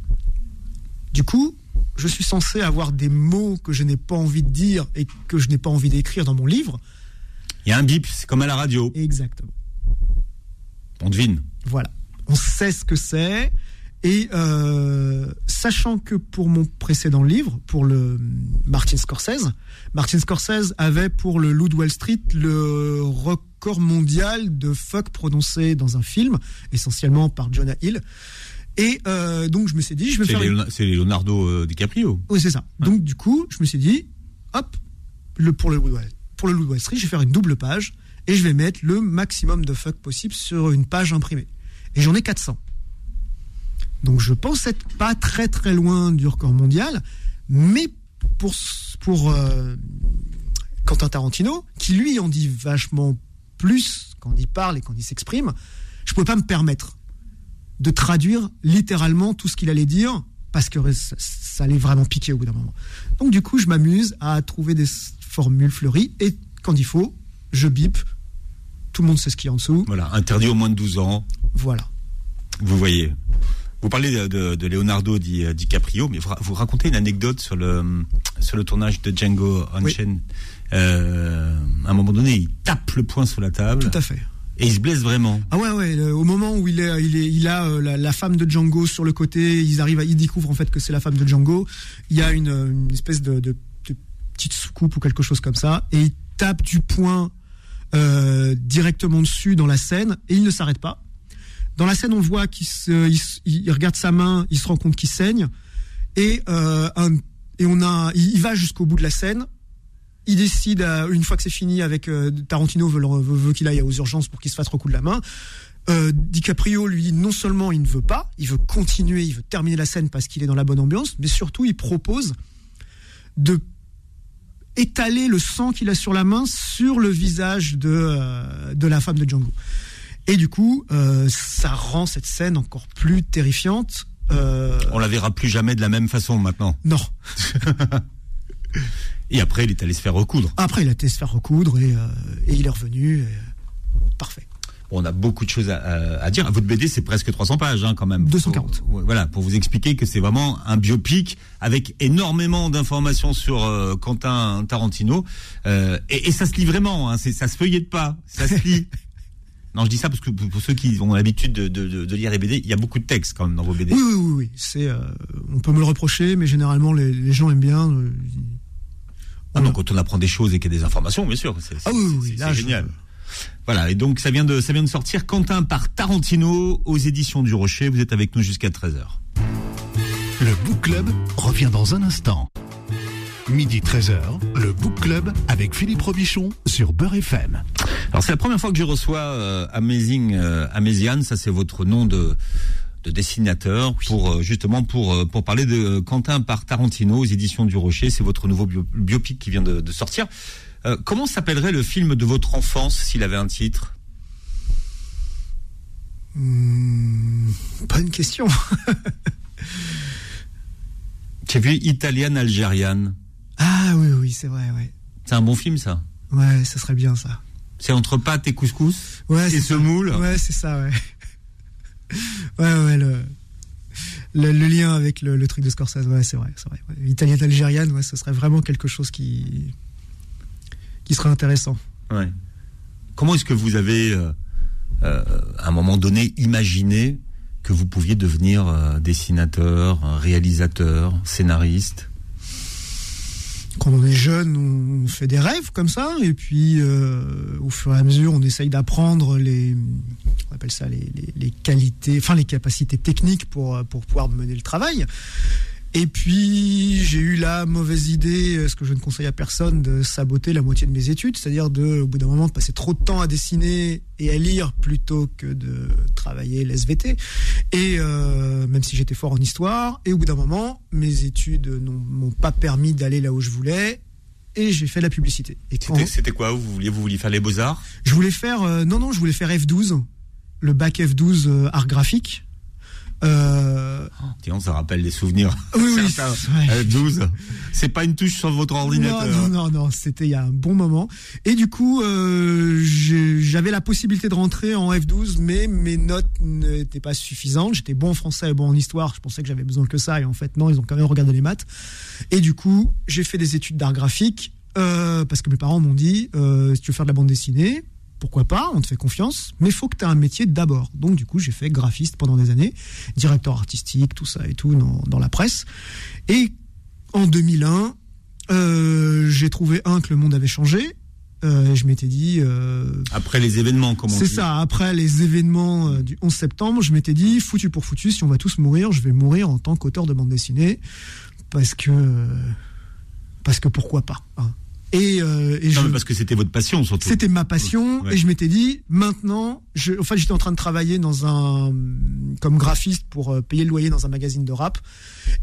Du coup, je suis censé avoir des mots que je n'ai pas envie de dire et que je n'ai pas envie d'écrire dans mon livre. Il y a un bip, c'est comme à la radio. Exactement. On devine. Voilà. On sait ce que c'est. Et euh, sachant que pour mon précédent livre, pour le Martin Scorsese, Martin Scorsese avait pour le Loup de Wall Street le record mondial de fuck prononcé dans un film, essentiellement par Jonah Hill. Et euh, donc je me suis dit, je vais faire. une- c'est Leonardo euh, DiCaprio. Oui, c'est ça. Donc du coup, je me suis dit, hop, le, pour, le, pour le Wall Street, je vais faire une double page et je vais mettre le maximum de fuck possible sur une page imprimée. Et j'en ai 400. Donc je pense être pas très très loin du record mondial, mais pour, pour euh, Quentin Tarantino, qui lui en dit vachement plus quand il parle et quand il s'exprime, je pouvais pas me permettre de traduire littéralement tout ce qu'il allait dire parce que ça, ça allait vraiment piquer au bout d'un moment. Donc du coup, je m'amuse à trouver des formules fleuries et quand il faut, je bip. Tout le monde sait ce qu'il y a en dessous. Voilà, interdit au moins de 12 ans. Voilà. Vous voyez. Vous parlez de, de- de Leonardo Di, euh, DiCaprio, mais vous racontez une anecdote sur le, sur le tournage de Django Unchained. Euh, à un moment donné, il tape le poing sur la table Tout à fait. Et il se blesse vraiment. Ah ouais, ouais. au moment où il est, il est, il a euh, la, femme de Django sur le côté, ils arrivent, à, ils découvrent en fait que c'est la femme de Django. Il y a une, une espèce de, de- de petite soucoupe ou quelque chose comme ça, et il tape du poing euh, directement dessus dans la scène, et il ne s'arrête pas. Dans la scène, on voit qu'il il, il regarde sa main, il se rend compte qu'il saigne, et euh, un- et on a, il va jusqu'au bout de la scène. Il décide, euh, une fois que c'est fini avec euh, Tarantino veut, le- veut- veut qu'il aille aux urgences pour qu'il se fasse recoudre la main. Euh, DiCaprio, lui, non seulement il ne veut pas, il veut continuer, il veut terminer la scène parce qu'il est dans la bonne ambiance, mais surtout il propose de étaler le sang qu'il a sur la main sur le visage de, euh, de la femme de Django. Et du coup, euh, ça rend cette scène encore plus terrifiante. On la verra plus jamais de la même façon maintenant. non. Et après, il est allé se faire recoudre. Après, il a été se faire recoudre et, euh, et il est revenu. et, euh, parfait. On a beaucoup de choses à, à- à dire. Votre BD, c'est presque 300 pages, hein, quand même. 240. Faut- ouais, voilà, pour vous expliquer que c'est vraiment un biopic avec énormément d'informations sur euh, Quentin Tarantino. Euh, et, et ça se lit vraiment. Hein, ça se feuillette pas. Ça se lit. non, je dis ça parce que pour, pour ceux qui ont l'habitude de, de- de- de lire les BD, il y a beaucoup de textes quand même dans vos BD. Oui, oui, oui, oui. C'est, euh, on peut me le reprocher, mais généralement les, les gens aiment bien. Ah non, quand on apprend des choses et qu'il y a des informations, bien sûr, c'est Ah oui, oui, oui, c'est- là, c'est je- génial. Voilà, et donc ça vient de ça vient de sortir Quentin par Tarantino aux éditions du Rocher. Vous êtes avec nous jusqu'à 13h. Le Book Club revient dans un instant. Midi 13h, le Book Club avec Philippe Robichon sur Beurre FM. Alors c'est la première fois que je reçois euh, Amazing euh, Amazian, ça c'est votre nom de de dessinateur pour euh, justement pour euh, pour parler de Quentin par Tarantino aux éditions du Rocher, c'est votre nouveau bio- biopic qui vient de, de sortir. Euh, comment s'appellerait le film de votre enfance s'il avait un titre? Hmm, bonne question. J'ai vu Italian Algériane. Ah oui, oui, c'est vrai, ouais. C'est un bon film ça. Ouais, ça serait bien ça. C'est entre pâtes et couscous Ouais, et semoule. Ouais, c'est ça, ouais. Ouais, ouais, le, le, lien avec le, truc de Scorsese, ouais, c'est vrai, c'est vrai. Ouais. Italienne algérienne, ouais, ce serait vraiment quelque chose qui, qui serait intéressant. Ouais. Comment est-ce que vous avez, euh, euh, à un moment donné, imaginé que vous pouviez devenir euh, dessinateur, réalisateur, scénariste? Quand on est jeune, on fait des rêves comme ça, et puis euh, au fur et à mesure, on essaye d'apprendre les, on appelle ça les, les- qualités, enfin les capacités techniques pour pour pouvoir mener le travail. Et puis j'ai eu la mauvaise idée, euh, ce que je ne conseille à personne, de saboter la moitié de mes études, c'est-à-dire de, au bout d'un moment, de passer trop de temps à dessiner et à lire plutôt que de travailler l'SVT. Et euh, même si j'étais fort en histoire, et au bout d'un moment, mes études n'ont- m'ont pas permis d'aller là où je voulais, et j'ai fait la publicité. Et c'était quoi vous vouliez, vous vouliez faire les beaux-arts? Je voulais faire, euh, non non, je voulais faire F12, le bac F12 euh, art graphique. Euh, Tiens, ça rappelle des souvenirs. Oui, oui. Euh, 12. C'est pas une touche sur votre ordinateur. Non, non, non, non, c'était il y a un bon moment. Et du coup, euh, j'avais la possibilité de rentrer en F12, mais mes notes n'étaient pas suffisantes. J'étais bon en français et bon en histoire. Je pensais que j'avais besoin que ça, et en fait, non, ils ont quand même regardé les maths. Et du coup, j'ai fait des études d'art graphique parce que mes parents m'ont dit si tu veux faire de la bande dessinée. Pourquoi pas, on te fait confiance, mais faut que tu aies un métier d'abord. Donc du coup, j'ai fait graphiste pendant des années, directeur artistique, tout ça et tout dans, dans la presse. Et en 2001, euh, j'ai trouvé un que le monde avait changé. Euh, je m'étais dit, euh, Après les événements, comment c'est ça. Après les événements euh, du 11 septembre, je m'étais dit, foutu pour foutu, si on va tous mourir, je vais mourir en tant qu'auteur de bande dessinée, parce que parce que pourquoi pas. hein. Et, euh, et Non, je- mais parce que c'était votre passion, surtout. c'était ma passion Ouais. et je m'étais dit maintenant, je, enfin j'étais en train de travailler dans un comme graphiste pour euh, payer le loyer dans un magazine de rap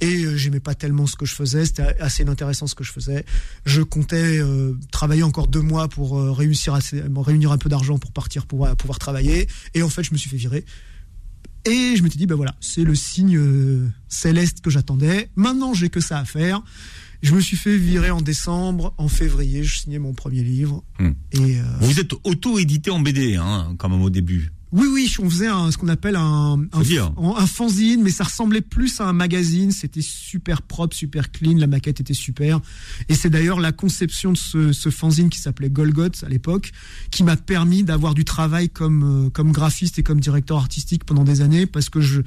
et euh, j'aimais pas tellement ce que je faisais, c'était assez inintéressant ce que je faisais. Je comptais euh, travailler encore deux mois pour euh, réussir à réunir un peu d'argent pour partir pour pouvoir travailler et en fait je me suis fait virer. Et je m'étais dit, ben voilà, c'est le signe céleste que j'attendais. Maintenant, j'ai que ça à faire. Je me suis fait virer en décembre. En février, je signais mon premier livre. Hmm. Et euh, Vous êtes auto-édité en BD, hein, quand même au début. oui, oui, on faisait un, ce qu'on appelle un, un, fanzine, mais ça ressemblait plus à un magazine. C'était super propre, super clean. La maquette était super. Et c'est d'ailleurs la conception de ce, ce fanzine qui s'appelait Golgoth à l'époque, qui m'a permis d'avoir du travail comme, euh, comme graphiste et comme directeur artistique pendant des années, parce que je,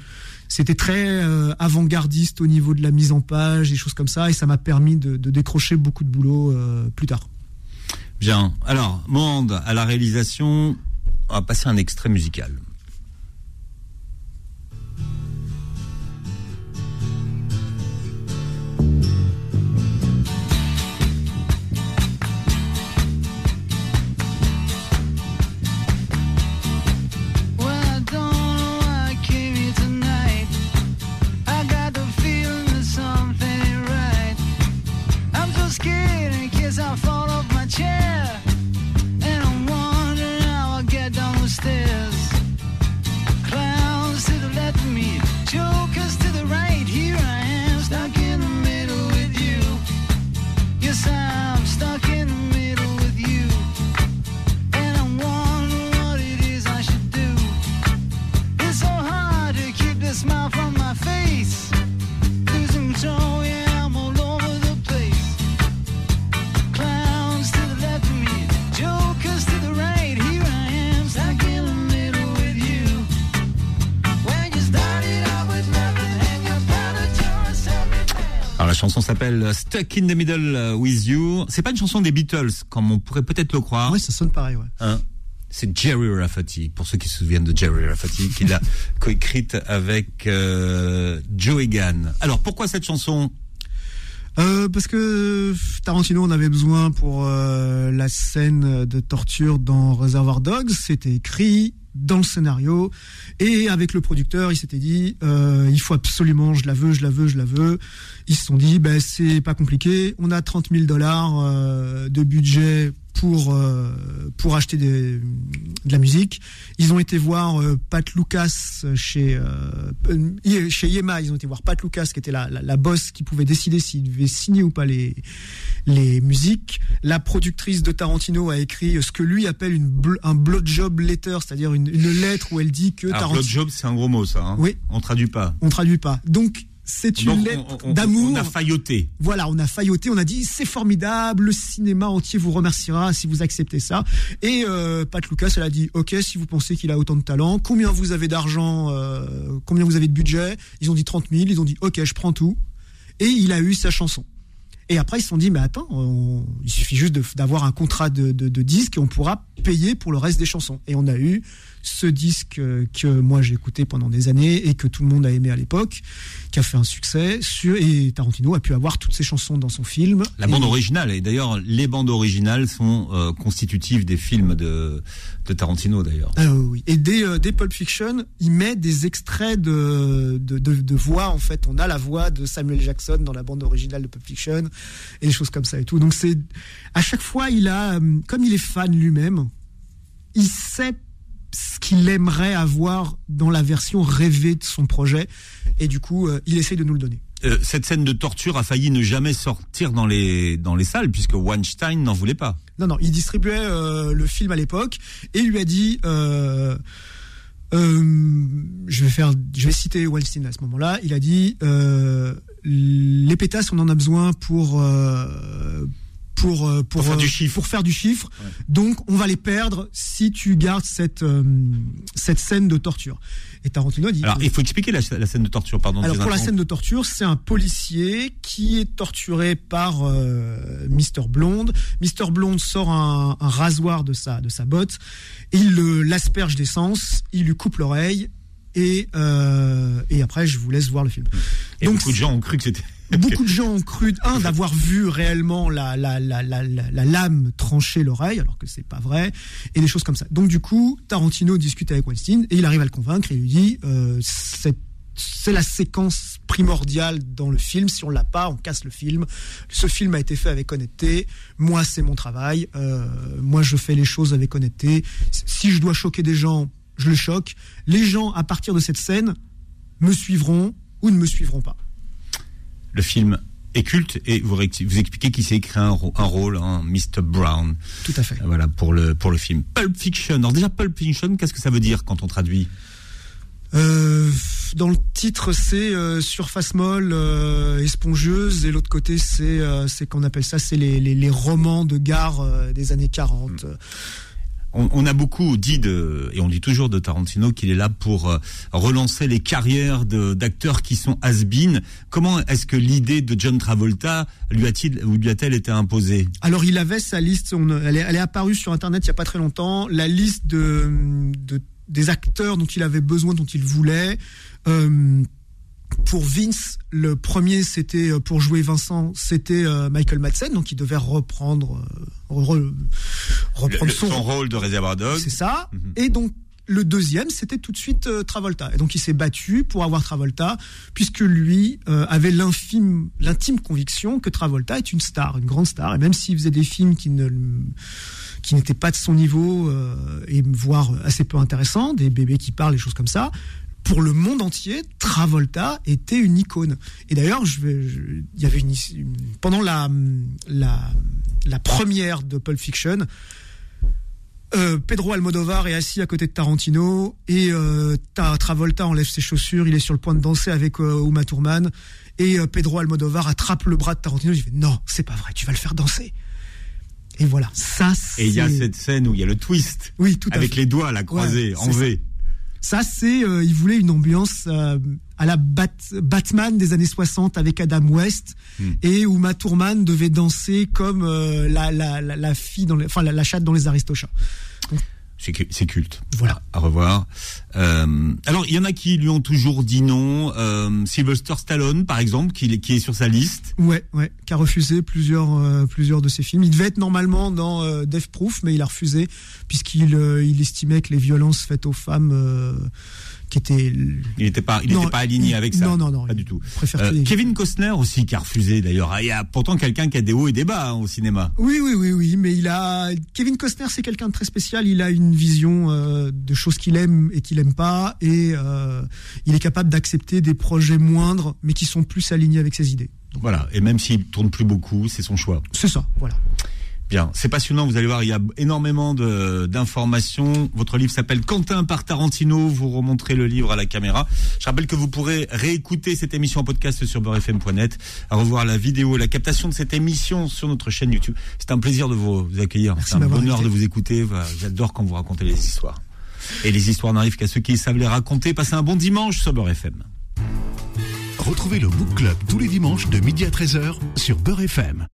c'était très euh, avant-gardiste au niveau de la mise en page, des choses comme ça, et ça m'a permis de, décrocher beaucoup de boulot euh, plus tard. Bien. Alors, Monde, à la réalisation, on va passer un extrait musical. S'appelle Stuck in the Middle with You. C'est pas une chanson des Beatles, comme on pourrait peut-être le croire. Ouais, ça sonne pareil, ouais. Hein? C'est Jerry Rafferty, pour ceux qui se souviennent de Jerry Rafferty, qui l'a coécrite avec euh, Joe Egan. Alors, pourquoi cette chanson? Euh, parce que Tarantino en avait besoin pour euh, la scène de torture dans Reservoir Dogs. C'était écrit dans le scénario et avec le producteur, il s'était dit euh, il faut absolument, je la veux, je la veux, je la veux. Ils se sont dit ben c'est pas compliqué, on a 30 000 dollars euh, de budget pour euh, pour acheter des, de la musique. Ils ont été voir euh, Pat Lucas chez euh, euh, chez Yema. Ils ont été voir Pat Lucas qui était la, la, la boss qui pouvait décider s'il devait signer ou pas les les musiques. La productrice de Tarantino a écrit ce que lui appelle une bl- un blowjob letter, c'est-à-dire une, une lettre où elle dit que Alors, Tarantino. job, c'est un gros mot, ça. Hein Oui. On traduit pas. On traduit pas. Donc c'est une Donc, lettre d'amour. On a failloté. Voilà, on a failloté, on a dit c'est formidable, le cinéma entier vous remerciera si vous acceptez ça. Et euh, Pat Lucas, elle a dit ok si vous pensez qu'il a autant de talent, combien vous avez d'argent, euh, combien vous avez de budget? Ils ont dit 30 000, ils ont dit ok je prends tout. Et il a eu sa chanson. Et après ils se sont dit mais attends, on- il suffit juste d'avoir un contrat de, de, de disque et on pourra payer pour le reste des chansons. Et on a eu ce disque euh, que moi j'ai écouté pendant des années et que tout le monde a aimé à l'époque, qui a fait un succès. Sur, et Tarantino a pu avoir toutes ses chansons dans son film. La Et- bande originale, et d'ailleurs, les bandes originales sont euh, constitutives des films de, de Tarantino, d'ailleurs. Ah oui. Et dès, euh, dès Pulp Fiction, il met des extraits de, de, de, de voix. En fait, on a la voix de Samuel Jackson dans la bande originale de Pulp Fiction et des choses comme ça et tout. Donc c'est à chaque fois, il a, comme il est fan lui-même, il sait ce qu'il aimerait avoir dans la version rêvée de son projet. Et du coup, euh, il essaye de nous le donner. Euh, cette scène de torture a failli ne jamais sortir dans les dans les salles puisque Weinstein n'en voulait pas. Non, non, il distribuait euh, le film à l'époque et il lui a dit. Je vais faire, je vais citer Weinstein à ce moment-là. Il a dit les pétasses, on en a besoin pour euh, pour Pour faire euh, du chiffre. pour faire du chiffre. Donc on va les perdre si tu gardes cette euh, cette scène de torture. Et Tarantino dit. Alors il faut expliquer la, la scène de torture, pardon. Alors pour la scène de torture, c'est un policier qui est torturé par Mr Blonde. Mr Blonde sort un, un rasoir de sa de sa botte, il l'asperge d'essence, il lui coupe l'oreille et euh, et après je vous laisse voir le film. Et Donc, beaucoup de gens ont cru que c'était. Beaucoup de gens ont cru un d'avoir vu réellement la, la, la, la, la, la lame trancher l'oreille, alors que c'est pas vrai, et des choses comme ça. Donc du coup, Tarantino discute avec Weinstein et il arrive à le convaincre et lui dit euh, c'est c'est la séquence primordiale dans le film. Si on l'a pas, on casse le film. Ce film a été fait avec honnêteté. Moi, c'est mon travail. Euh, moi, je fais les choses avec honnêteté. Si je dois choquer des gens, je le choque. Les gens, à partir de cette scène, me suivront ou ne me suivront pas. Le film est culte et vous, vous expliquez qu'il s'est écrit un, rôle, hein, Mr Brown. Tout à fait. Voilà pour le pour le film. Pulp Fiction. Alors déjà Pulp Fiction, qu'est-ce que ça veut dire quand on traduit Euh, dans le titre, c'est euh, surface molle, euh, espongieuse, et l'autre côté, c'est euh, c'est qu'on appelle ça, c'est les, les, les romans de gare euh, des années 40. On, a beaucoup dit de, et on dit toujours de Tarantino qu'il est là pour euh, relancer les carrières d'acteurs qui sont has-been. Comment est-ce que l'idée de John Travolta lui a-t-il ou lui a-t-elle été imposée? Alors, il avait sa liste, elle, est, apparue sur Internet il y a pas très longtemps, la liste de des acteurs dont il avait besoin, dont il voulait. Euh, pour Vince, le premier, c'était euh, pour jouer Vincent, c'était euh, Michael Madsen, donc il devait reprendre, euh, re- reprendre Le- son, son rôle de Reservoir Dogs C'est ça. Mhm. Et donc le deuxième, c'était tout de suite euh, Travolta. Et donc il s'est battu pour avoir Travolta, puisque lui euh, avait l'infime, l'intime conviction que Travolta est une star, une grande star. Et même s'il faisait des films qui ne qui n'étaient pas de son niveau euh, et voire assez peu intéressants, des bébés qui parlent, des choses comme ça. Pour le monde entier, Travolta était une icône. Et d'ailleurs, je il y avait une, une- pendant la, la la première de Pulp Fiction, euh, Pedro Almodovar est assis à côté de Tarantino et euh, Ta- Travolta enlève ses chaussures, il est sur le point de danser avec euh, Uma Thurman et euh, Pedro Almodovar attrape le bras de Tarantino, il fait non, c'est pas vrai, tu vas le faire danser. Et voilà, ça c'est Et il y a cette scène où il y a le twist oui, tout à avec fait. les doigts la croisée Ouais, en. V. Ça c'est euh, il voulait une ambiance euh, à la Bat- Batman des années 60 avec Adam West Hmm. et Uma Thurman devait danser comme euh, la, la, la, la fille dans les, enfin la, la chatte dans les Aristochats. C'est cu- c'est culte. Voilà. À revoir. Euh, alors, il y en a qui lui ont toujours dit non. Euh, Sylvester Stallone, par exemple, qui, est- qui est sur sa liste. Ouais, ouais, qui a refusé plusieurs, euh, plusieurs de ses films. Il devait être normalement dans euh, Death Proof, mais il a refusé puisqu'il euh, il estimait que les violences faites aux femmes, euh, qui Il n'était pas, il Non, pas aligné il- avec ça. non, non, non, pas du tout. Euh, Kevin Costner aussi qui a refusé d'ailleurs. Il y a pourtant quelqu'un qui a des hauts et des bas hein, au cinéma. Oui, oui, oui, oui, mais il a Kevin Costner, c'est quelqu'un de très spécial. Il a une vision euh, de choses qu'il aime et qu'il aime pas, et euh, il est capable d'accepter des projets moindres, mais qui sont plus alignés avec ses idées. Voilà. Et même s'il tourne plus beaucoup, c'est son choix. C'est ça, voilà. Bien, c'est passionnant. Vous allez voir, il y a énormément de- d'informations. Votre livre s'appelle Quentin par Tarantino. Vous remontrez le livre à la caméra. Je rappelle que vous pourrez réécouter cette émission en podcast sur beurrefm.net, à revoir la vidéo, la captation de cette émission sur notre chaîne YouTube. C'est un plaisir de vous, vous accueillir. C'est un bonheur de vous écouter. J'adore quand vous racontez les histoires. Et les histoires n'arrivent qu'à ceux qui savent les raconter. Passez un bon dimanche sur Beurre FM. Retrouvez le Book Club tous les dimanches de midi à 13h sur Beurre FM.